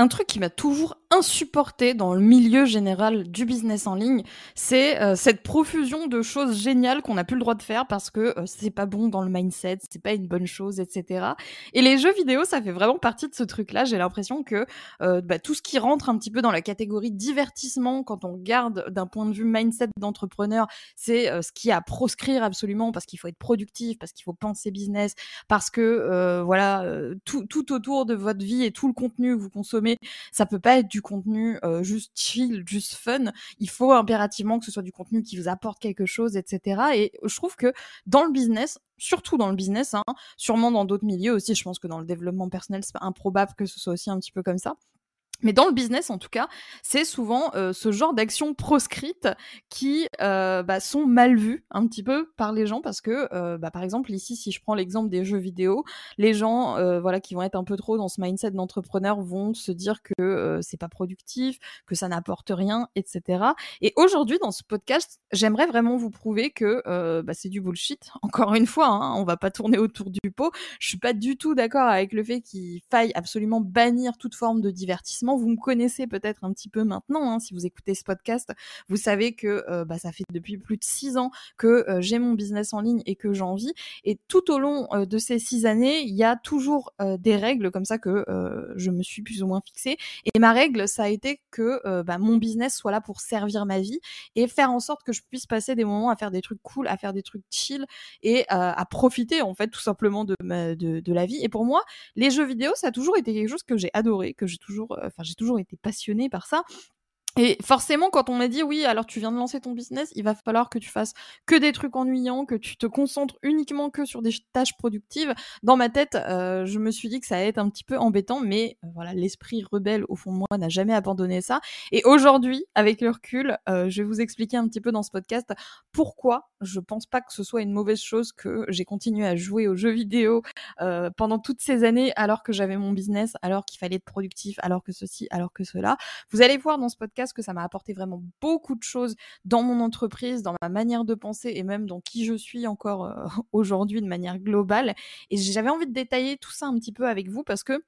Un truc qui m'a toujours insupporté dans le milieu général du business en ligne, c'est euh, cette profusion de choses géniales qu'on n'a plus le droit de faire parce que euh, c'est pas bon dans le mindset, c'est pas une bonne chose, etc. Et les jeux vidéo, ça fait vraiment partie de ce truc-là. J'ai l'impression que euh, bah, tout ce qui rentre un petit peu dans la catégorie divertissement, quand on regarde d'un point de vue mindset d'entrepreneur, c'est ce qui a à proscrire absolument parce qu'il faut être productif, parce qu'il faut penser business, parce que voilà tout, tout autour de votre vie et tout le contenu que vous consommez ça peut pas être du contenu euh, juste chill, juste fun. Il faut impérativement que ce soit du contenu qui vous apporte quelque chose, etc. Et je trouve que dans le business, surtout dans le business, hein, sûrement dans d'autres milieux aussi, je pense que dans le développement personnel, c'est improbable que ce soit aussi un petit peu comme ça. Mais dans le business, en tout cas, c'est souvent euh, ce genre d'actions proscrites qui euh, bah, sont mal vues un petit peu par les gens parce que, euh, bah, par exemple, ici, si je prends l'exemple des jeux vidéo, les gens, voilà, qui vont être un peu trop dans ce mindset d'entrepreneur vont se dire que c'est pas productif, que ça n'apporte rien, etc. Et aujourd'hui, dans ce podcast, j'aimerais vraiment vous prouver que bah, c'est du bullshit. Encore une fois, hein, on va pas tourner autour du pot. Je suis pas du tout d'accord avec le fait qu'il faille absolument bannir toute forme de divertissement vous me connaissez peut-être un petit peu maintenant. Hein, si vous écoutez ce podcast, vous savez que euh, bah, ça fait depuis plus de six ans que euh, j'ai mon business en ligne et que j'en vis. Et tout au long euh, de ces six années, il y a toujours des règles comme ça que je me suis plus ou moins fixée. Et ma règle, ça a été que bah, mon business soit là pour servir ma vie et faire en sorte que je puisse passer des moments à faire des trucs cool, à faire des trucs chill et à profiter en fait tout simplement de, de, la vie. Et pour moi, les jeux vidéo, ça a toujours été quelque chose que j'ai adoré, que j'ai toujours, j'ai toujours été passionnée par ça. Et forcément, quand on m'a dit oui, alors tu viens de lancer ton business, il va falloir que tu fasses que des trucs ennuyants, que tu te concentres uniquement que sur des tâches productives. Dans ma tête, euh, je me suis dit que ça allait être un petit peu embêtant, mais euh, voilà, l'esprit rebelle au fond de moi n'a jamais abandonné ça. Et aujourd'hui, avec le recul, euh, je vais vous expliquer un petit peu dans ce podcast pourquoi je pense pas que ce soit une mauvaise chose que j'ai continué à jouer aux jeux vidéo pendant toutes ces années, alors que j'avais mon business, alors qu'il fallait être productif, alors que ceci, alors que cela. Vous allez voir dans ce podcast que ça m'a apporté vraiment beaucoup de choses dans mon entreprise, dans ma manière de penser et même dans qui je suis encore euh, aujourd'hui de manière globale. Et j'avais envie de détailler tout ça un petit peu avec vous parce que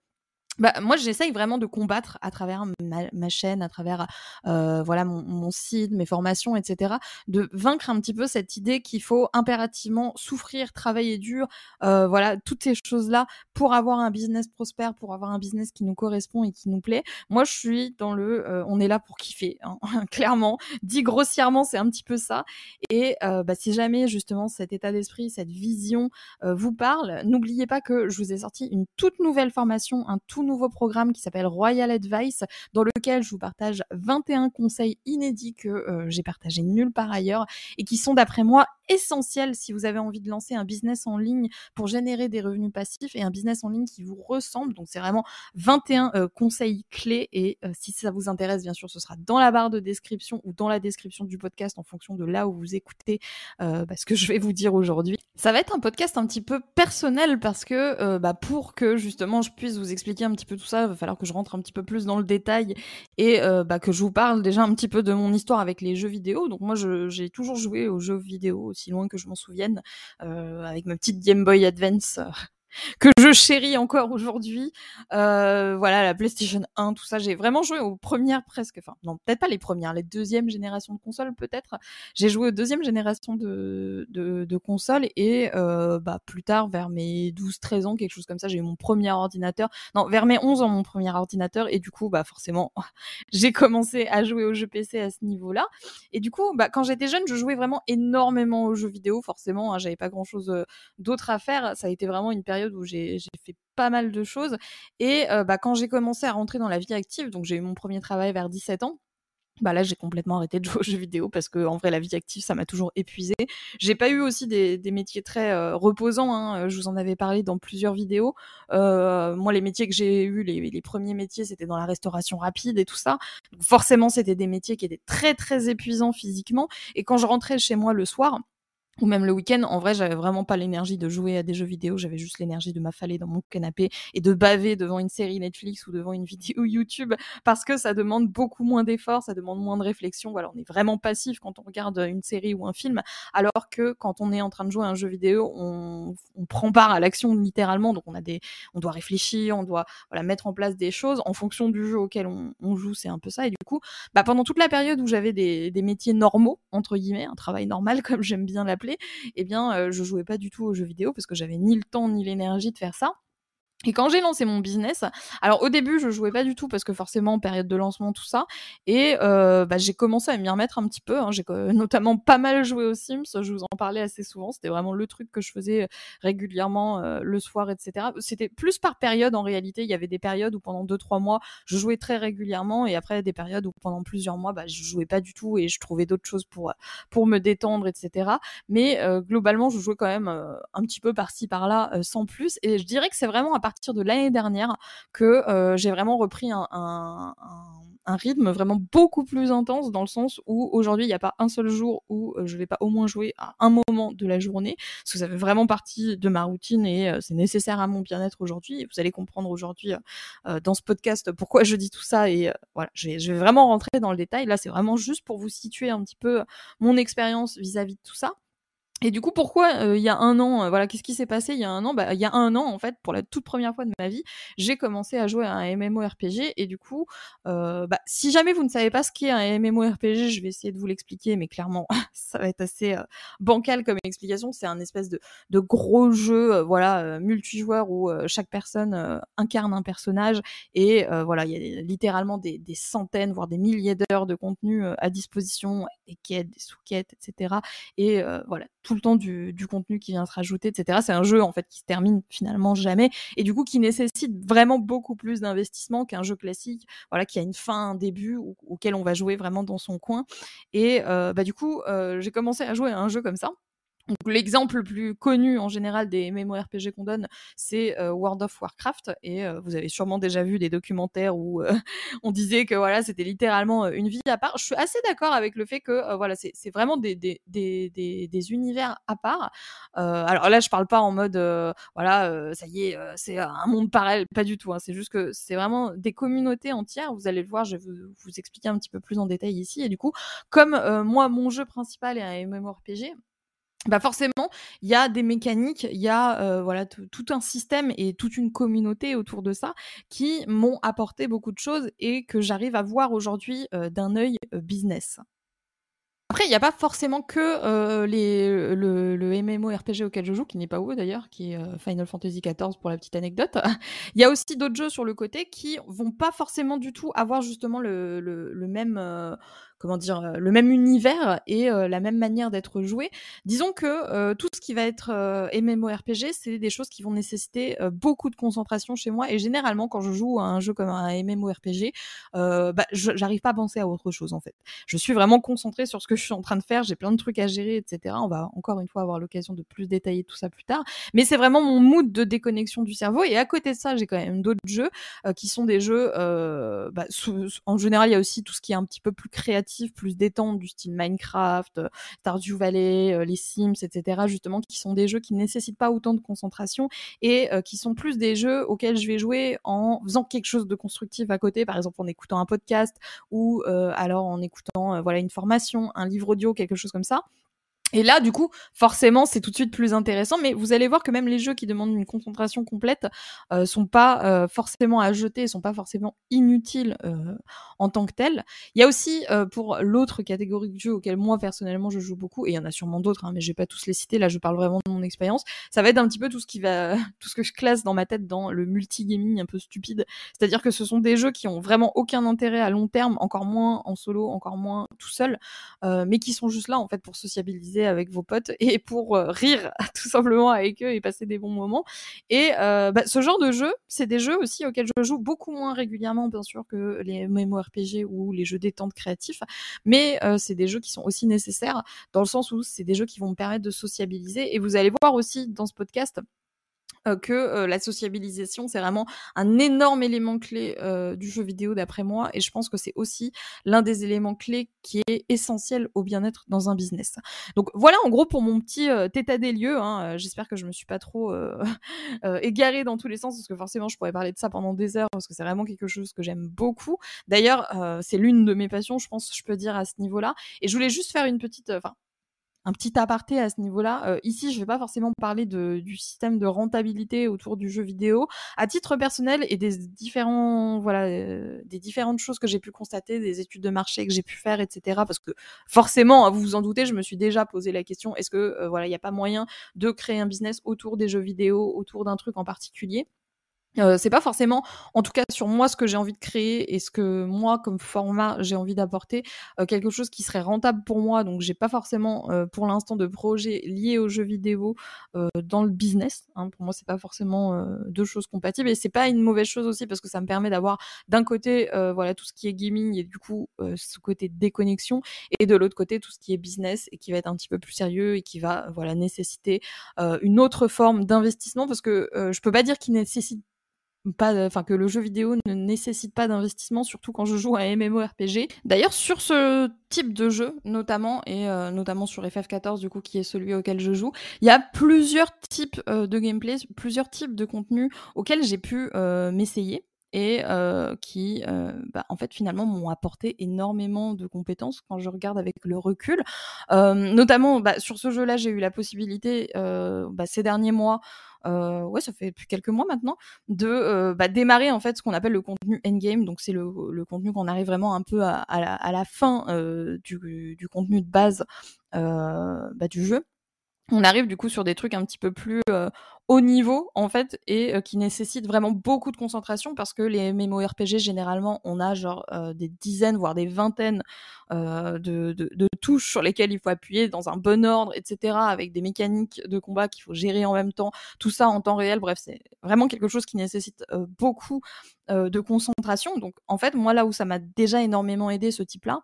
bah, moi, j'essaye vraiment de combattre à travers ma, chaîne, à travers euh, voilà mon, site, mes formations, etc., de vaincre un petit peu cette idée qu'il faut impérativement souffrir, travailler dur, euh, voilà toutes ces choses-là pour avoir un business prospère, pour avoir un business qui nous correspond et qui nous plaît. Moi, je suis dans le, euh, on est là pour kiffer, hein, clairement. Dit grossièrement, c'est un petit peu ça. Et euh, bah, si jamais justement cet état d'esprit, cette vision euh, vous parle, n'oubliez pas que je vous ai sorti une toute nouvelle formation, un tout nouveau programme qui s'appelle Royal Advice, dans lequel je vous partage 21 conseils inédits que euh, j'ai partagés nulle part ailleurs et qui sont d'après moi essentiels si vous avez envie de lancer un business en ligne pour générer des revenus passifs et un business en ligne qui vous ressemble. Donc c'est vraiment 21 euh, conseils clés et euh, si ça vous intéresse, bien sûr, ce sera dans la barre de description ou dans la description du podcast en fonction de là où vous écoutez euh, bah, ce que je vais vous dire aujourd'hui. Ça va être un podcast un petit peu personnel parce que bah, pour que justement je puisse vous expliquer un petit peu tout ça, il va falloir que je rentre un petit peu plus dans le détail et bah, que je vous parle déjà un petit peu de mon histoire avec les jeux vidéo. Donc moi, j'ai toujours joué aux jeux vidéo aussi loin que je m'en souvienne, euh, avec ma petite Game Boy Advance euh, que je chéris encore aujourd'hui. Euh, voilà, la PlayStation 1, tout ça. J'ai vraiment joué aux premières presque, enfin non, peut-être pas les premières, les deuxièmes générations de consoles peut-être. J'ai joué aux deuxième génération de, de, de consoles et euh, bah, plus tard, vers mes 12-13 ans, quelque chose comme ça, j'ai eu mon premier ordinateur. Non, vers mes 11 ans, mon premier ordinateur et du coup, bah forcément, j'ai commencé à jouer aux jeux PC à ce niveau-là. Et du coup, bah, quand j'étais jeune, je jouais vraiment énormément aux jeux vidéo. Forcément, hein, j'avais pas grand-chose euh, d'autre à faire. Ça a été vraiment une période où j'ai fait pas mal de choses. Et euh, bah, quand j'ai commencé à rentrer dans la vie active, donc j'ai eu mon premier travail vers 17 ans, bah là j'ai complètement arrêté de jouer aux jeux vidéo parce que en vrai la vie active ça m'a toujours épuisé. J'ai pas eu aussi des, métiers très euh, reposants. Hein. Je vous en avais parlé dans plusieurs vidéos. Euh, moi les métiers que j'ai eu, les, les, premiers métiers c'était dans la restauration rapide et tout ça. Forcément c'était des métiers qui étaient très très épuisants physiquement. Et quand je rentrais chez moi le soir, ou même le week-end, en vrai, j'avais vraiment pas l'énergie de jouer à des jeux vidéo, j'avais juste l'énergie de m'affaler dans mon canapé et de baver devant une série Netflix ou devant une vidéo YouTube parce que ça demande beaucoup moins d'efforts, ça demande moins de réflexion. Voilà, on est vraiment passif quand on regarde une série ou un film, alors que quand on est en train de jouer à un jeu vidéo, on, on prend part à l'action littéralement, donc on a des, on doit réfléchir, on doit voilà mettre en place des choses en fonction du jeu auquel on, on joue, c'est un peu ça. Et du coup, bah, pendant toute la période où j'avais des, des métiers normaux entre guillemets, un travail normal comme j'aime bien l'appeler eh bien, euh, je jouais pas du tout aux jeux vidéo parce que j'avais ni le temps ni l'énergie de faire ça. Et quand j'ai lancé mon business, alors au début je jouais pas du tout parce que forcément période de lancement tout ça, et euh, bah, j'ai commencé à m'y remettre un petit peu. Hein. J'ai notamment pas mal joué aux Sims, je vous en parlais assez souvent. C'était vraiment le truc que je faisais régulièrement euh, le soir, etc. C'était plus par période en réalité. Il y avait des périodes où pendant deux trois mois je jouais très régulièrement, et après des périodes où pendant plusieurs mois bah, je jouais pas du tout et je trouvais d'autres choses pour pour me détendre, etc. Mais euh, globalement je jouais quand même un petit peu par-ci par-là sans plus, et je dirais que c'est vraiment à partir partir de l'année dernière que euh, j'ai vraiment repris un, rythme vraiment beaucoup plus intense dans le sens où aujourd'hui il n'y a pas un seul jour où euh, je vais pas au moins jouer à un moment de la journée parce que ça fait vraiment partie de ma routine et euh, c'est nécessaire à mon bien-être aujourd'hui. Vous allez comprendre aujourd'hui dans ce podcast pourquoi je dis tout ça et voilà, je vais vraiment rentrer dans le détail. Là, c'est vraiment juste pour vous situer un petit peu mon expérience vis-à-vis de tout ça. Et du coup, pourquoi euh, il y a un an, euh, voilà, qu'est-ce qui s'est passé il y a un an? Bah, il y a un an, en fait, pour la toute première fois de ma vie, j'ai commencé à jouer à un MMORPG. Et du coup, euh, bah, si jamais vous ne savez pas ce qu'est un MMORPG, je vais essayer de vous l'expliquer, mais clairement, ça va être assez euh, bancal comme explication. C'est un espèce de, de gros jeu, voilà, multijoueur où chaque personne incarne un personnage et voilà, il y a littéralement des, des, centaines, voire des milliers d'heures de contenu à disposition, des quêtes, des sous-quêtes, etc. Et voilà, le temps du, contenu qui vient se rajouter, etc. C'est un jeu en fait qui se termine finalement jamais et du coup qui nécessite vraiment beaucoup plus d'investissement qu'un jeu classique, voilà, qui a une fin, un début auquel on va jouer vraiment dans son coin. Et euh, bah du coup, euh, j'ai commencé à jouer à un jeu comme ça l'exemple le plus connu en général des MMORPG qu'on donne, c'est euh, World of Warcraft. Et euh, vous avez sûrement déjà vu des documentaires où euh, on disait que voilà, c'était littéralement une vie à part. Je suis assez d'accord avec le fait que voilà, c'est vraiment des, des, des, univers à part. alors là, je parle pas en mode voilà, ça y est, c'est un monde parallèle, pas du tout. Hein. C'est juste que c'est vraiment des communautés entières. Vous allez le voir, je vais vous, vous expliquer un petit peu plus en détail ici. Et du coup, comme moi, mon jeu principal est un MMORPG, bah forcément, il y a des mécaniques, il y a euh, voilà tout un système et toute une communauté autour de ça qui m'ont apporté beaucoup de choses et que j'arrive à voir aujourd'hui euh, d'un œil euh, business. Après, il n'y a pas forcément que les, le, le MMORPG auquel je joue, qui n'est pas où d'ailleurs, qui est Final Fantasy XIV pour la petite anecdote. Il y a aussi d'autres jeux sur le côté qui vont pas forcément du tout avoir justement le, le, le même comment dire, euh, le même univers et euh, la même manière d'être joué. Disons que euh, tout ce qui va être MMORPG, c'est des choses qui vont nécessiter beaucoup de concentration chez moi. Et généralement, quand je joue à un jeu comme un MMORPG, bah, j'arrive pas à penser à autre chose en fait. Je suis vraiment concentrée sur ce que je suis en train de faire. J'ai plein de trucs à gérer, etc. On va encore une fois avoir l'occasion de plus détailler tout ça plus tard. Mais c'est vraiment mon mood de déconnexion du cerveau. Et à côté de ça, j'ai quand même d'autres jeux qui sont des jeux. Bah, en général, il y a aussi tout ce qui est un petit peu plus créatif plus détente du style Minecraft, euh, Stardew Valley, euh, les Sims, etc. Justement, qui sont des jeux qui ne nécessitent pas autant de concentration et euh, qui sont plus des jeux auxquels je vais jouer en faisant quelque chose de constructif à côté, par exemple en écoutant un podcast ou alors en écoutant voilà une formation, un livre audio, quelque chose comme ça. Et là, du coup, forcément, c'est tout de suite plus intéressant. Mais vous allez voir que même les jeux qui demandent une concentration complète euh, sont pas euh, forcément à jeter, sont pas forcément inutiles euh, en tant que tels. Il y a aussi euh, pour l'autre catégorie de jeux auquel moi personnellement je joue beaucoup, et il y en a sûrement d'autres, hein, mais je vais pas tous les citer. Là, je parle vraiment de mon expérience. Ça va être un petit peu tout ce qui va, tout ce que je classe dans ma tête dans le multigaming un peu stupide. C'est-à-dire que ce sont des jeux qui ont vraiment aucun intérêt à long terme, encore moins en solo, encore moins tout seul, mais qui sont juste là en fait pour sociabiliser avec vos potes et pour euh, rire tout simplement avec eux et passer des bons moments. Et euh, bah, ce genre de jeu, c'est des jeux aussi auxquels je joue beaucoup moins régulièrement, bien sûr, que les MMORPG ou les jeux détente créatifs, mais euh, c'est des jeux qui sont aussi nécessaires dans le sens où c'est des jeux qui vont me permettre de sociabiliser. Et vous allez voir aussi dans ce podcast euh, que euh, la sociabilisation, c'est vraiment un énorme élément clé euh, du jeu vidéo d'après moi, et je pense que c'est aussi l'un des éléments clés qui est essentiel au bien-être dans un business. Donc voilà en gros pour mon petit état des lieux. Hein. J'espère que je me suis pas trop égarée dans tous les sens, parce que forcément je pourrais parler de ça pendant des heures, parce que c'est vraiment quelque chose que j'aime beaucoup. D'ailleurs, c'est l'une de mes passions, je pense, je peux dire à ce niveau-là. Et je voulais juste faire une petite, enfin un petit aparté à ce niveau-là. Euh, ici, je vais pas forcément parler de, du système de rentabilité autour du jeu vidéo. À titre personnel et des différents, voilà, euh, des différentes choses que j'ai pu constater, des études de marché que j'ai pu faire, etc. Parce que forcément, vous vous en doutez, je me suis déjà posé la question est-ce que euh, voilà, il n'y a pas moyen de créer un business autour des jeux vidéo, autour d'un truc en particulier? Euh, c'est pas forcément, en tout cas sur moi, ce que j'ai envie de créer et ce que moi, comme format, j'ai envie d'apporter, euh, quelque chose qui serait rentable pour moi. Donc, j'ai pas forcément, euh, pour l'instant, de projet lié aux jeux vidéo dans le business. Hein. Pour moi, c'est pas forcément deux choses compatibles et c'est pas une mauvaise chose aussi parce que ça me permet d'avoir d'un côté, voilà, tout ce qui est gaming et du coup ce côté déconnexion et de l'autre côté tout ce qui est business et qui va être un petit peu plus sérieux et qui va, voilà, nécessiter une autre forme d'investissement parce que je peux pas dire qu'il nécessite pas enfin que le jeu vidéo ne nécessite pas d'investissement surtout quand je joue à MMORPG. D'ailleurs sur ce type de jeu notamment et euh, notamment sur FF14 du coup qui est celui auquel je joue, il y a plusieurs types euh, de gameplay, plusieurs types de contenus auxquels j'ai pu euh, m'essayer et qui, bah, en fait, finalement, m'ont apporté énormément de compétences quand je regarde avec le recul. notamment, bah, sur ce jeu-là, j'ai eu la possibilité, bah, ces derniers mois, euh, ouais, ça fait depuis quelques mois maintenant, de euh, bah, démarrer en fait ce qu'on appelle le contenu endgame. Donc c'est le, contenu qu'on arrive vraiment un peu à, la, fin euh, du, contenu de base euh, bah, du jeu on arrive du coup sur des trucs un petit peu plus euh, haut niveau en fait et euh, qui nécessitent vraiment beaucoup de concentration parce que les MMORPG généralement on a genre euh, des dizaines voire des vingtaines de, de, touches sur lesquelles il faut appuyer dans un bon ordre etc avec des mécaniques de combat qu'il faut gérer en même temps. Tout ça en temps réel bref c'est vraiment quelque chose qui nécessite beaucoup de concentration. Donc en fait moi là où ça m'a déjà énormément aidé ce type là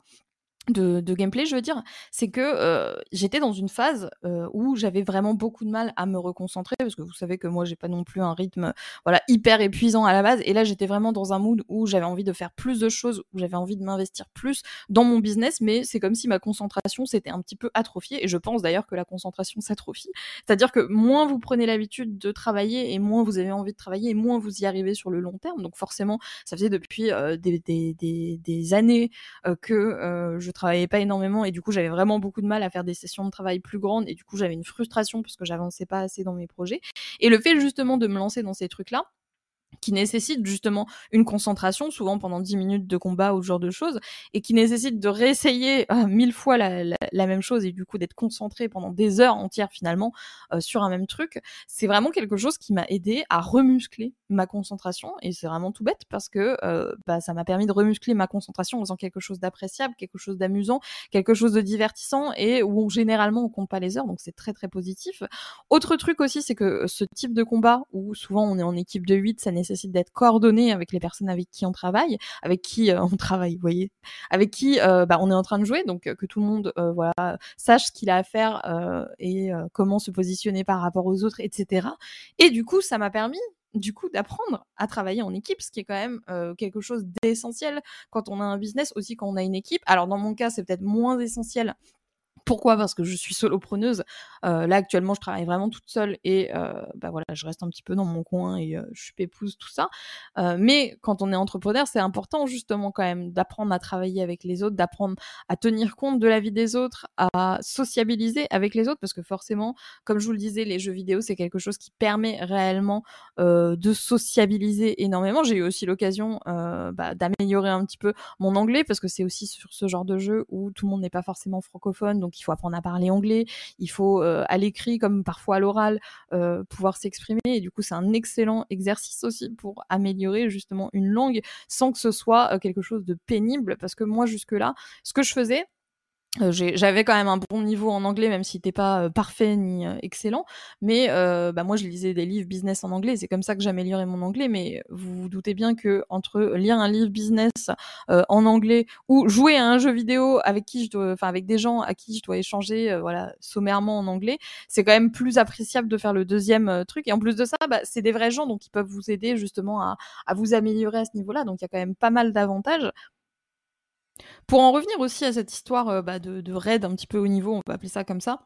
de, gameplay, je veux dire, c'est que euh, j'étais dans une phase euh, où j'avais vraiment beaucoup de mal à me reconcentrer parce que vous savez que moi j'ai pas non plus un rythme voilà hyper épuisant à la base. Et là j'étais vraiment dans un mood où j'avais envie de faire plus de choses, où j'avais envie de m'investir plus dans mon business, mais c'est comme si ma concentration s'était un petit peu atrophiée. Et je pense d'ailleurs que la concentration s'atrophie, c'est-à-dire que moins vous prenez l'habitude de travailler et moins vous avez envie de travailler et moins vous y arrivez sur le long terme, donc forcément ça faisait depuis euh, des, des, des, des, années que je travaillais pas énormément et du coup j'avais vraiment beaucoup de mal à faire des sessions de travail plus grandes et du coup j'avais une frustration parce que j'avançais pas assez dans mes projets. Et le fait justement de me lancer dans ces trucs-là, qui nécessite justement une concentration, souvent pendant 10 minutes de combat ou ce genre de choses, et qui nécessite de réessayer euh, mille fois la, même chose et du coup d'être concentré pendant des heures entières finalement euh, sur un même truc, c'est vraiment quelque chose qui m'a aidé à remuscler ma concentration et c'est vraiment tout bête parce que euh, bah, ça m'a permis de remuscler ma concentration en faisant quelque chose d'appréciable, quelque chose d'amusant, quelque chose de divertissant et où généralement on compte pas les heures donc c'est très très positif. Autre truc aussi c'est que ce type de combat où souvent on est en équipe de 8, ça nécessite d'être coordonné avec les personnes avec qui on travaille, avec qui euh, on travaille, vous voyez, avec qui euh, bah, on est en train de jouer, donc euh, que tout le monde sache ce qu'il a à faire et comment se positionner par rapport aux autres, etc. Et du coup, ça m'a permis du coup d'apprendre à travailler en équipe, ce qui est quand même quelque chose d'essentiel quand on a un business, aussi quand on a une équipe. Alors dans mon cas, c'est peut-être moins essentiel pourquoi? Parce que je suis solopreneuse. Euh, là actuellement, je travaille vraiment toute seule et euh, bah voilà, je reste un petit peu dans mon coin et euh, je suis pépouse tout ça. Euh, mais quand on est entrepreneur, c'est important justement quand même d'apprendre à travailler avec les autres, d'apprendre à tenir compte de la vie des autres, à sociabiliser avec les autres, parce que forcément, comme je vous le disais, les jeux vidéo c'est quelque chose qui permet réellement de sociabiliser énormément. J'ai eu aussi l'occasion bah, d'améliorer un petit peu mon anglais parce que c'est aussi sur ce genre de jeu où tout le monde n'est pas forcément francophone, donc il faut apprendre à parler anglais, il faut euh, à l'écrit comme parfois à l'oral euh, pouvoir s'exprimer et du coup c'est un excellent exercice aussi pour améliorer justement une langue sans que ce soit euh, quelque chose de pénible parce que moi jusque là ce que je faisais Euh, j'avais quand même un bon niveau en anglais, même si n'était pas euh, parfait ni euh, excellent. Mais bah moi, je lisais des livres business en anglais. C'est comme ça que j'améliorais mon anglais. Mais vous vous doutez bien que entre lire un livre business en anglais ou jouer à un jeu vidéo avec qui je dois, enfin avec des gens à qui je dois échanger, voilà, sommairement en anglais, c'est quand même plus appréciable de faire le deuxième truc. Et en plus de ça, bah, c'est des vrais gens, donc ils peuvent vous aider justement à, à vous améliorer à ce niveau-là. Donc il y a quand même pas mal d'avantages. Pour en revenir aussi à cette histoire euh, bah, de, de raid un petit peu haut niveau, on peut appeler ça comme ça,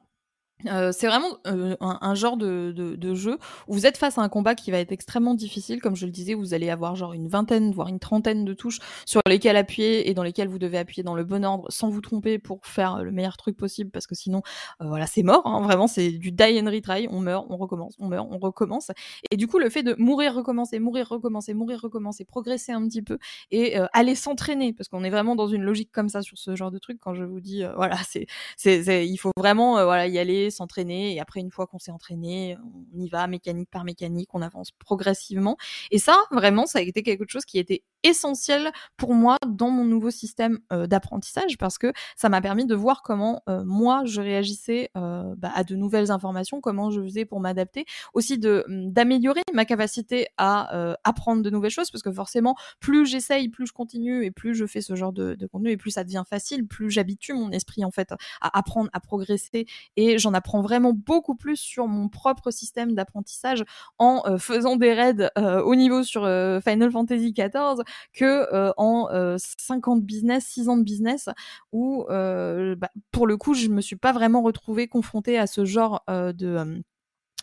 euh, c'est vraiment euh, un, genre de, de, jeu où vous êtes face à un combat qui va être extrêmement difficile. Comme je le disais, vous allez avoir genre une vingtaine, voire une trentaine de touches sur lesquelles appuyer et dans lesquelles vous devez appuyer dans le bon ordre sans vous tromper pour faire le meilleur truc possible parce que sinon, euh, voilà, c'est mort. Hein. vraiment, c'est du die and retry. On meurt, on recommence, on meurt, on recommence. Et du coup, le fait de mourir, recommencer, mourir, recommencer, mourir, recommencer, progresser un petit peu et aller s'entraîner parce qu'on est vraiment dans une logique comme ça sur ce genre de truc. Quand je vous dis, voilà, c'est, c'est, il faut vraiment, voilà, y aller s'entraîner et après une fois qu'on s'est entraîné, on y va mécanique par mécanique, on avance progressivement. Et ça, vraiment, ça a été quelque chose qui était essentiel pour moi dans mon nouveau système euh, d'apprentissage parce que ça m'a permis de voir comment euh, moi je réagissais euh, bah, à de nouvelles informations, comment je faisais pour m'adapter, aussi de hum, d'améliorer ma capacité à apprendre de nouvelles choses parce que forcément plus j'essaye, plus je continue et plus je fais ce genre de, de contenu et plus ça devient facile, plus j'habitue mon esprit en fait à apprendre, à progresser et j'en apprends vraiment beaucoup plus sur mon propre système d'apprentissage en faisant des raids au niveau sur Final Fantasy XIV que euh, en 50 euh, business, 6 ans de business, où euh, bah, pour le coup, je me suis pas vraiment retrouvée confrontée à ce genre de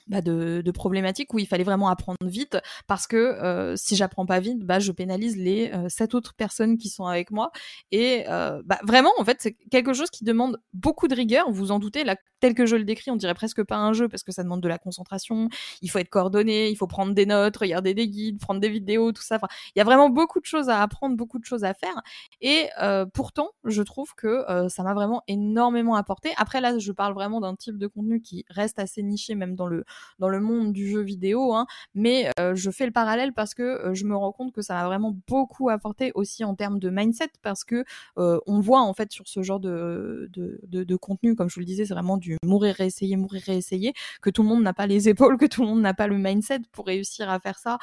bah de, problématiques où il fallait vraiment apprendre vite parce que euh, si j'apprends pas vite, bah je pénalise les euh, sept autres personnes qui sont avec moi et euh, bah vraiment en fait c'est quelque chose qui demande beaucoup de rigueur. Vous en doutez là tel que je le décris, on dirait presque pas un jeu parce que ça demande de la concentration. Il faut être coordonné, il faut prendre des notes, regarder des guides, prendre des vidéos, tout ça. Il y a vraiment beaucoup de choses à apprendre, beaucoup de choses à faire et pourtant je trouve que ça m'a vraiment énormément apporté. Après là, je parle vraiment d'un type de contenu qui reste assez niché même dans le dans le monde du jeu vidéo, hein, mais euh, je fais le parallèle parce que euh, je me rends compte que ça m'a vraiment beaucoup apporté aussi en termes de mindset, parce que euh, on voit en fait sur ce genre de, de, de, de contenu, comme je vous le disais, c'est vraiment du mourir, réessayer, mourir, réessayer, que tout le monde n'a pas les épaules, que tout le monde n'a pas le mindset pour réussir à faire ça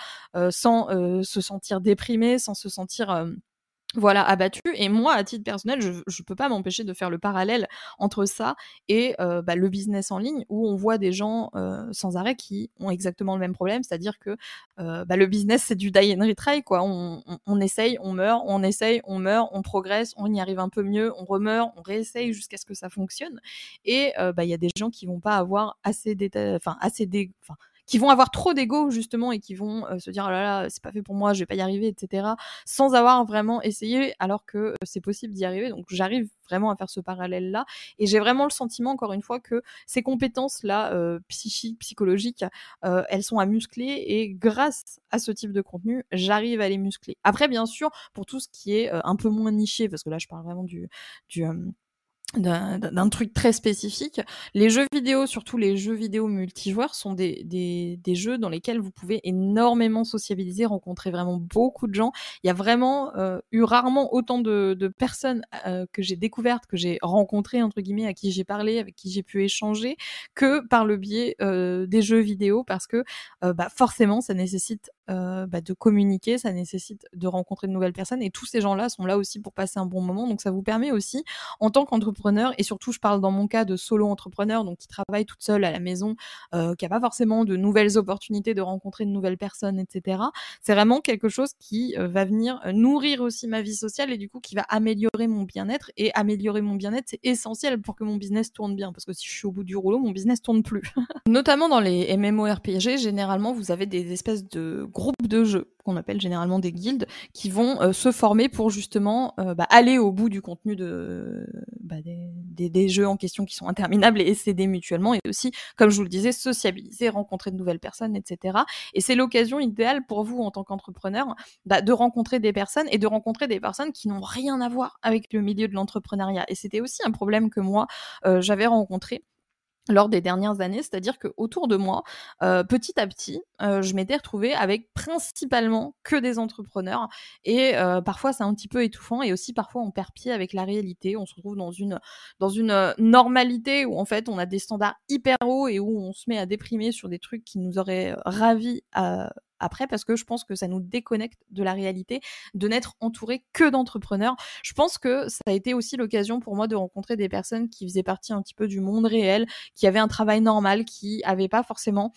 sans se sentir déprimé, sans se sentir voilà, abattu. Et moi, à titre personnel, je ne peux pas m'empêcher de faire le parallèle entre ça et euh, bah, le business en ligne, où on voit des gens euh, sans arrêt qui ont exactement le même problème, c'est-à-dire que euh, bah, le business, c'est du die and retry, quoi. On, on, essaye, on meurt, on essaye, on meurt, on progresse, on y arrive un peu mieux, on remeurt, on réessaye jusqu'à ce que ça fonctionne. Et bah, il y a des gens qui vont pas avoir assez enfin assez qui vont avoir trop d'ego justement et qui vont euh, se dire oh là là c'est pas fait pour moi je vais pas y arriver etc sans avoir vraiment essayé alors que euh, c'est possible d'y arriver. Donc j'arrive vraiment à faire ce parallèle là et j'ai vraiment le sentiment encore une fois que ces compétences là euh, psychiques psychologiques elles sont à muscler. Et grâce à ce type de contenu j'arrive à les muscler. Après bien sûr pour tout ce qui est un peu moins niché parce que là je parle vraiment du du d'un truc très spécifique. Les jeux vidéo, surtout les jeux vidéo multijoueurs, sont des, des, des, jeux dans lesquels vous pouvez énormément sociabiliser, rencontrer vraiment beaucoup de gens. Il y a vraiment euh, eu rarement autant de, de personnes euh, que j'ai découvertes, que j'ai rencontrées, entre guillemets, à qui j'ai parlé, avec qui j'ai pu échanger, que par le biais euh, des jeux vidéo, parce que bah, forcément, ça nécessite bah, de communiquer, ça nécessite de rencontrer de nouvelles personnes, et tous ces gens-là sont là aussi pour passer un bon moment. Donc ça vous permet aussi, en tant qu'entrepreneur, et surtout je parle dans mon cas de solo entrepreneur, donc qui travaille toute seule à la maison, euh, qui a pas forcément de nouvelles opportunités de rencontrer de nouvelles personnes, etc. C'est vraiment quelque chose qui euh, va venir euh, nourrir aussi ma vie sociale et du coup qui va améliorer mon bien-être. Et améliorer mon bien-être, c'est essentiel pour que mon business tourne bien, parce que si je suis au bout du rouleau, mon business tourne plus. Notamment dans les MMORPG, généralement vous avez des espèces de groupes de jeux qu'on appelle généralement des guildes, qui vont euh, se former pour justement euh, bah, aller au bout du contenu bah, des, des, jeux en question qui sont interminables et s'aider mutuellement, et aussi, comme je vous le disais, sociabiliser, rencontrer de nouvelles personnes, etc. Et c'est l'occasion idéale pour vous en tant qu'entrepreneur bah, de rencontrer des personnes et de rencontrer des personnes qui n'ont rien à voir avec le milieu de l'entrepreneuriat. Et c'était aussi un problème que moi, euh, j'avais rencontré lors des dernières années, c'est-à-dire que autour de moi, euh, petit à petit, euh, je m'étais retrouvée avec principalement que des entrepreneurs et euh, parfois c'est un petit peu étouffant et aussi parfois on perd pied avec la réalité, on se retrouve dans une dans une normalité où en fait on a des standards hyper hauts et où on se met à déprimer sur des trucs qui nous auraient ravis à après parce que je pense que ça nous déconnecte de la réalité de n'être entouré que d'entrepreneurs. Je pense que ça a été aussi l'occasion pour moi de rencontrer des personnes qui faisaient partie un petit peu du monde réel, qui avaient un travail normal, qui n'avaient pas forcément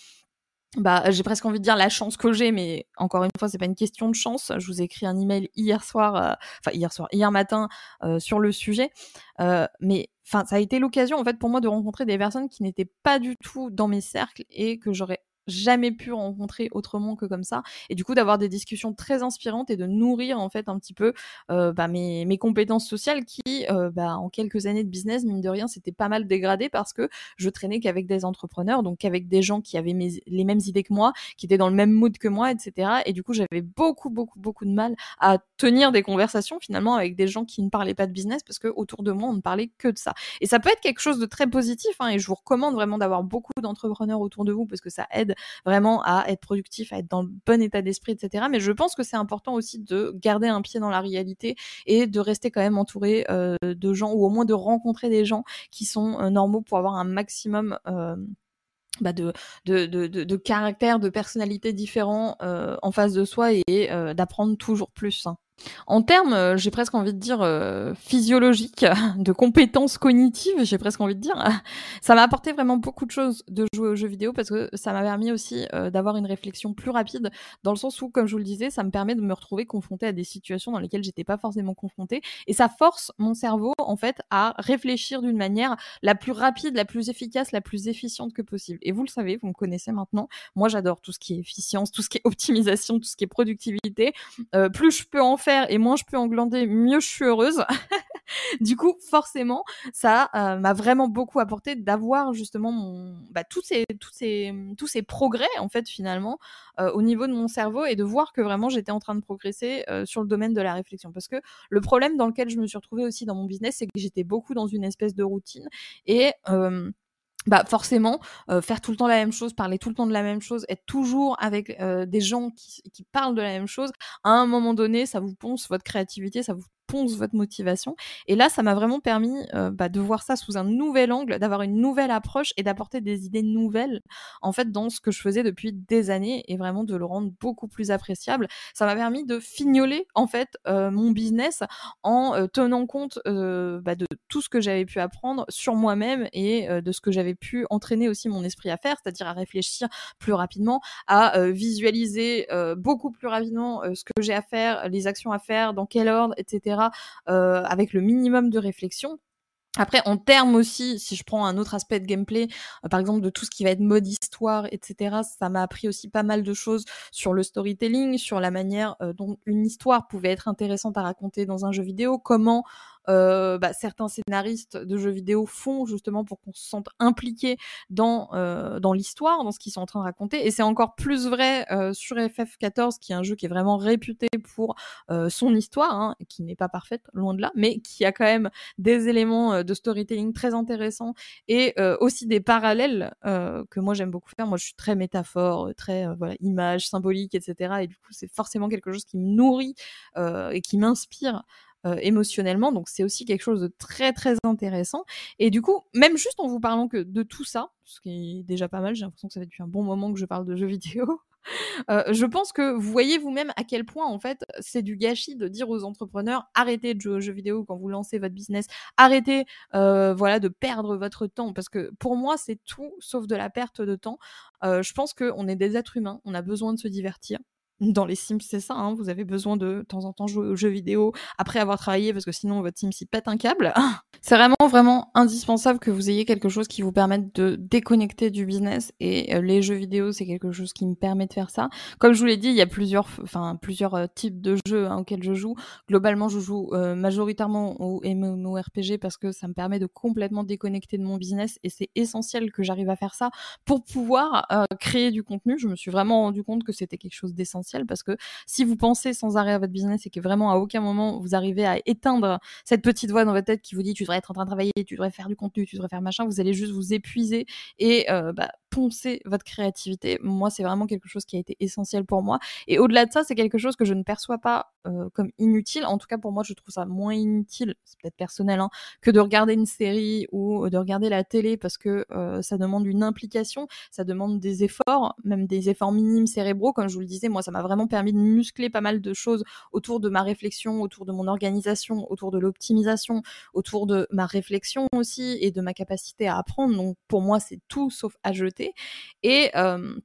bah, j'ai presque envie de dire la chance que j'ai, mais encore une fois, c'est pas une question de chance. Je vous ai écrit un email hier soir, euh, enfin hier soir, hier matin euh, sur le sujet, euh, mais enfin, ça a été l'occasion en fait pour moi de rencontrer des personnes qui n'étaient pas du tout dans mes cercles et que j'aurais jamais pu rencontrer autrement que comme ça. Et du coup d'avoir des discussions très inspirantes et de nourrir en fait un petit peu euh, bah, mes, mes, compétences sociales qui euh, bah, en quelques années de business mine de rien c'était pas mal dégradé parce que je traînais qu'avec des entrepreneurs donc qu'avec des gens qui avaient les mêmes idées que moi qui étaient dans le même mood que moi etc et du coup j'avais beaucoup beaucoup beaucoup de mal à tenir des conversations finalement avec des gens qui ne parlaient pas de business parce que autour de moi on ne parlait que de ça. Et ça peut être quelque chose de très positif hein, et je vous recommande vraiment d'avoir beaucoup d'entrepreneurs autour de vous parce que ça aide vraiment à être productif, à être dans le bon état d'esprit, etc. Mais je pense que c'est important aussi de garder un pied dans la réalité et de rester quand même entouré euh, de gens ou au moins de rencontrer des gens qui sont euh, normaux pour avoir un maximum euh, bah de, de, caractères, de personnalités différents en face de soi et d'apprendre toujours plus. Hein. En termes, euh, j'ai presque envie de dire euh, physiologiques, de compétences cognitives, j'ai presque envie de dire, ça m'a apporté vraiment beaucoup de choses de jouer aux jeux vidéo parce que ça m'a permis aussi euh, d'avoir une réflexion plus rapide, dans le sens où, comme je vous le disais, ça me permet de me retrouver confrontée à des situations dans lesquelles j'étais pas forcément confrontée, et ça force mon cerveau en fait à réfléchir d'une manière la plus rapide, la plus efficace, la plus efficiente que possible. Et vous le savez, vous me connaissez maintenant, moi j'adore tout ce qui est efficience, tout ce qui est optimisation, tout ce qui est productivité. plus je peux en faire et moins je peux englander, mieux je suis heureuse. du coup, forcément, ça euh, m'a vraiment beaucoup apporté d'avoir justement bah, tous ces progrès en fait finalement euh, au niveau de mon cerveau et de voir que vraiment j'étais en train de progresser euh, sur le domaine de la réflexion. Parce que le problème dans lequel je me suis retrouvée aussi dans mon business, c'est que j'étais beaucoup dans une espèce de routine et bah forcément faire tout le temps la même chose, parler tout le temps de la même chose, être toujours avec des gens qui, qui, parlent de la même chose, à un moment donné, ça vous ponce votre créativité, ça vous ponce votre motivation. Et là, ça m'a vraiment permis euh, bah, de voir ça sous un nouvel angle, d'avoir une nouvelle approche et d'apporter des idées nouvelles en fait dans ce que je faisais depuis des années et vraiment de le rendre beaucoup plus appréciable. Ça m'a permis de fignoler en fait euh, mon business en euh, tenant compte bah, de tout ce que j'avais pu apprendre sur moi-même et de ce que j'avais pu entraîner aussi mon esprit à faire, c'est-à-dire à réfléchir plus rapidement, à visualiser beaucoup plus rapidement ce que j'ai à faire, les actions à faire, dans quel ordre, etc euh, avec le minimum de réflexion. Après, en termes aussi, si je prends un autre aspect de gameplay, euh, par exemple de tout ce qui va être mode histoire, etc., ça m'a appris aussi pas mal de choses sur le storytelling, sur la manière euh, dont une histoire pouvait être intéressante à raconter dans un jeu vidéo, comment euh, bah, certains scénaristes de jeux vidéo font justement pour qu'on se sente impliqué dans euh, dans l'histoire, dans ce qu'ils sont en train de raconter. Et c'est encore plus vrai euh, sur FF14, qui est un jeu qui est vraiment réputé pour son histoire, hein, qui n'est pas parfaite, loin de là, mais qui a quand même des éléments de storytelling très intéressants et aussi des parallèles que moi j'aime beaucoup faire. Moi, je suis très métaphore, très voilà image symbolique, etc. Et du coup, c'est forcément quelque chose qui me nourrit et qui m'inspire euh, émotionnellement. Donc c'est aussi quelque chose de très très intéressant. Et du coup, même juste en vous parlant que de tout ça, ce qui est déjà pas mal, j'ai l'impression que ça fait depuis un bon moment que je parle de jeux vidéo. Euh, je pense que vous voyez vous-même à quel point en fait c'est du gâchis de dire aux entrepreneurs arrêtez de jouer aux jeux vidéo quand vous lancez votre business, arrêtez euh, voilà de perdre votre temps parce que pour moi c'est tout sauf de la perte de temps. je pense qu'on est des êtres humains, on a besoin de se divertir, dans les Sims, c'est ça, hein, vous avez besoin de, de temps en temps jouer aux jeux vidéo après avoir travaillé parce que sinon votre Sims s'y pète un câble. c'est vraiment vraiment indispensable que vous ayez quelque chose qui vous permette de déconnecter du business et euh, les jeux vidéo c'est quelque chose qui me permet de faire ça. Comme je vous l'ai dit, il y a plusieurs enfin plusieurs euh, types de jeux hein, auxquels je joue. Globalement, je joue euh, majoritairement au MMORPG parce que ça me permet de complètement déconnecter de mon business et c'est essentiel que j'arrive à faire ça pour pouvoir créer du contenu. Je me suis vraiment rendu compte que c'était quelque chose d'essentiel parce que si vous pensez sans arrêt à votre business et que vraiment à aucun moment vous arrivez à éteindre cette petite voix dans votre tête qui vous dit tu devrais être en train de travailler, tu devrais faire du contenu, tu devrais faire machin, vous allez juste vous épuiser et euh, bah, poncer votre créativité. Moi, c'est vraiment quelque chose qui a été essentiel pour moi. Et au-delà de ça, c'est quelque chose que je ne perçois pas euh, comme inutile. En tout cas, pour moi, je trouve ça moins inutile, c'est peut-être personnel, hein, que de regarder une série ou de regarder la télé parce que euh, ça demande une implication, ça demande des efforts, même des efforts minimes cérébraux. Comme je vous le disais, moi, ça m'a vraiment permis de muscler pas mal de choses autour de ma réflexion, autour de mon organisation, autour de l'optimisation, autour de ma réflexion aussi et de ma capacité à apprendre. Donc, pour moi, c'est tout sauf à jeter. Et euh,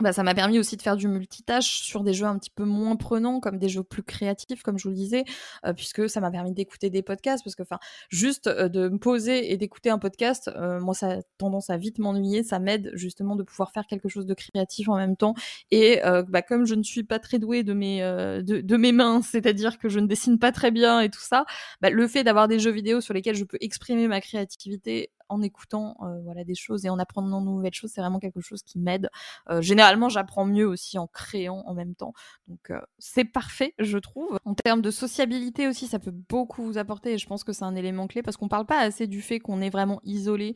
bah, ça m'a permis aussi de faire du multitâche sur des jeux un petit peu moins prenants, comme des jeux plus créatifs, comme je vous le disais, euh, puisque ça m'a permis d'écouter des podcasts, parce que juste euh, de me poser et d'écouter un podcast, moi ça a tendance à vite m'ennuyer, ça m'aide justement de pouvoir faire quelque chose de créatif en même temps. Et bah, comme je ne suis pas très douée de mes de, de, mes mains, c'est-à-dire que je ne dessine pas très bien et tout ça, bah, le fait d'avoir des jeux vidéo sur lesquels je peux exprimer ma créativité en écoutant euh, voilà des choses et en apprenant de nouvelles choses, c'est vraiment quelque chose qui m'aide. Euh, généralement, j'apprends mieux aussi en créant en même temps. Donc euh, c'est parfait, je trouve. En termes de sociabilité aussi, ça peut beaucoup vous apporter et je pense que c'est un élément clé parce qu'on parle pas assez du fait qu'on est vraiment isolé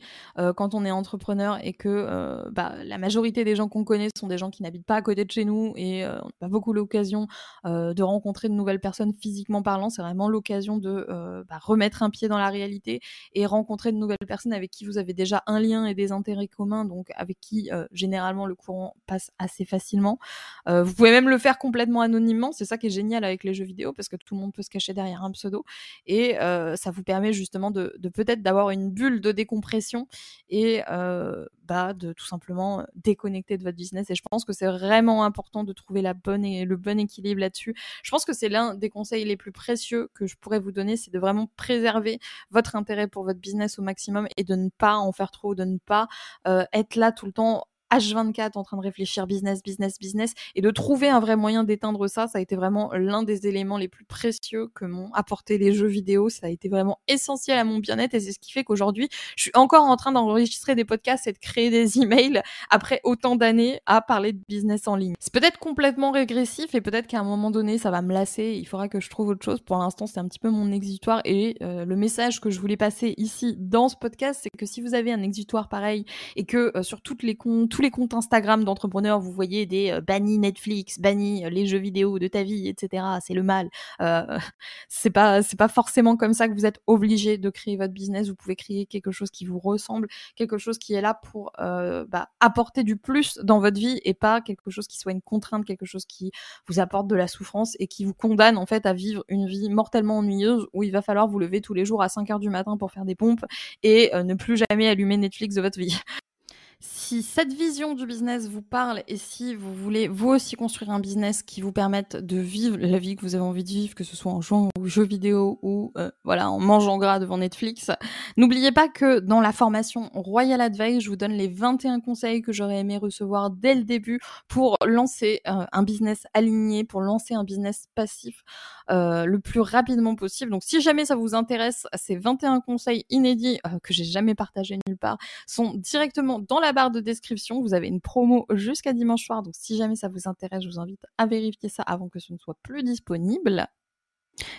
quand on est entrepreneur et que bah, la majorité des gens qu'on connaît sont des gens qui n'habitent pas à côté de chez nous et on n'a pas beaucoup l'occasion de rencontrer de nouvelles personnes physiquement parlant. C'est vraiment l'occasion de bah, remettre un pied dans la réalité et rencontrer de nouvelles personnes avec avec qui vous avez déjà un lien et des intérêts communs, donc avec qui euh, généralement le courant passe assez facilement. Euh, vous pouvez même le faire complètement anonymement, c'est ça qui est génial avec les jeux vidéo parce que tout le monde peut se cacher derrière un pseudo et euh, ça vous permet justement de, de peut-être d'avoir une bulle de décompression et bah, de tout simplement déconnecter de votre business. Et je pense que c'est vraiment important de trouver la bonne et le bon équilibre là-dessus. Je pense que c'est l'un des conseils les plus précieux que je pourrais vous donner, c'est de vraiment préserver votre intérêt pour votre business au maximum et de ne pas en faire trop, de ne pas euh, être là tout le temps H24 en train de réfléchir business, business, business, et de trouver un vrai moyen d'éteindre ça, ça a été vraiment l'un des éléments les plus précieux que m'ont apporté les jeux vidéo. Ça a été vraiment essentiel à mon bien-être et c'est ce qui fait qu'aujourd'hui, je suis encore en train d'enregistrer des podcasts et de créer des emails après autant d'années à parler de business en ligne. C'est peut-être complètement régressif et peut-être qu'à un moment donné, ça va me lasser. Il faudra que je trouve autre chose. Pour l'instant, c'est un petit peu mon exutoire et euh, le message que je voulais passer ici dans ce podcast, c'est que si vous avez un exutoire pareil et que euh, sur toutes les comptes, tous les comptes Instagram d'entrepreneurs, vous voyez des euh, bannis Netflix, bannis euh, les jeux vidéo de ta vie, etc. C'est le mal. Euh, c'est pas c'est pas forcément comme ça que vous êtes obligé de créer votre business. Vous pouvez créer quelque chose qui vous ressemble, quelque chose qui est là pour bah, apporter du plus dans votre vie et pas quelque chose qui soit une contrainte, quelque chose qui vous apporte de la souffrance et qui vous condamne en fait à vivre une vie mortellement ennuyeuse où il va falloir vous lever tous les jours à 5 heures du matin pour faire des pompes et ne plus jamais allumer Netflix de votre vie. Si cette vision du business vous parle et si vous voulez vous aussi construire un business qui vous permette de vivre la vie que vous avez envie de vivre, que ce soit en jouant aux jeux vidéo ou euh, voilà en mangeant gras devant Netflix, n'oubliez pas que dans la formation Royal Advice, je vous donne les 21 conseils que j'aurais aimé recevoir dès le début pour lancer euh, un business aligné, pour lancer un business passif euh, le plus rapidement possible. Donc si jamais ça vous intéresse, ces 21 conseils inédits que j'ai jamais partagés nulle part sont directement dans la barre de description. Vous avez une promo jusqu'à dimanche soir. Donc si jamais ça vous intéresse, je vous invite à vérifier ça avant que ce ne soit plus disponible.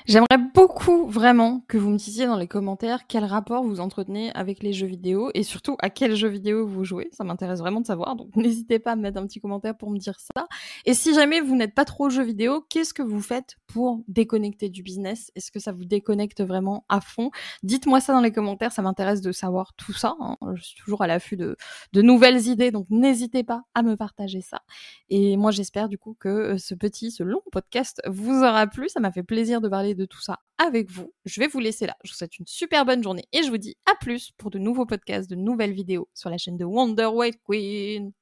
J'aimerais beaucoup vraiment que vous me disiez dans les commentaires quel rapport vous entretenez avec les jeux vidéo et surtout à quel jeu vidéo vous jouez. Ça m'intéresse vraiment de savoir, donc n'hésitez pas à me mettre un petit commentaire pour me dire ça. Et si jamais vous n'êtes pas trop jeux vidéo, qu'est-ce que vous faites pour déconnecter du business? Est-ce que ça vous déconnecte vraiment à fond? Dites-moi ça dans les commentaires, ça m'intéresse de savoir tout ça. Hein. Je suis toujours à l'affût de, de nouvelles idées, donc n'hésitez pas à me partager ça. Et moi j'espère du coup que euh, ce petit, ce long podcast vous aura plu. Ça m'a fait plaisir de parler de tout ça avec vous. Je vais vous laisser là. Je vous souhaite une super bonne journée et je vous dis à plus pour de nouveaux podcasts, de nouvelles vidéos sur la chaîne de Wonder White Queen.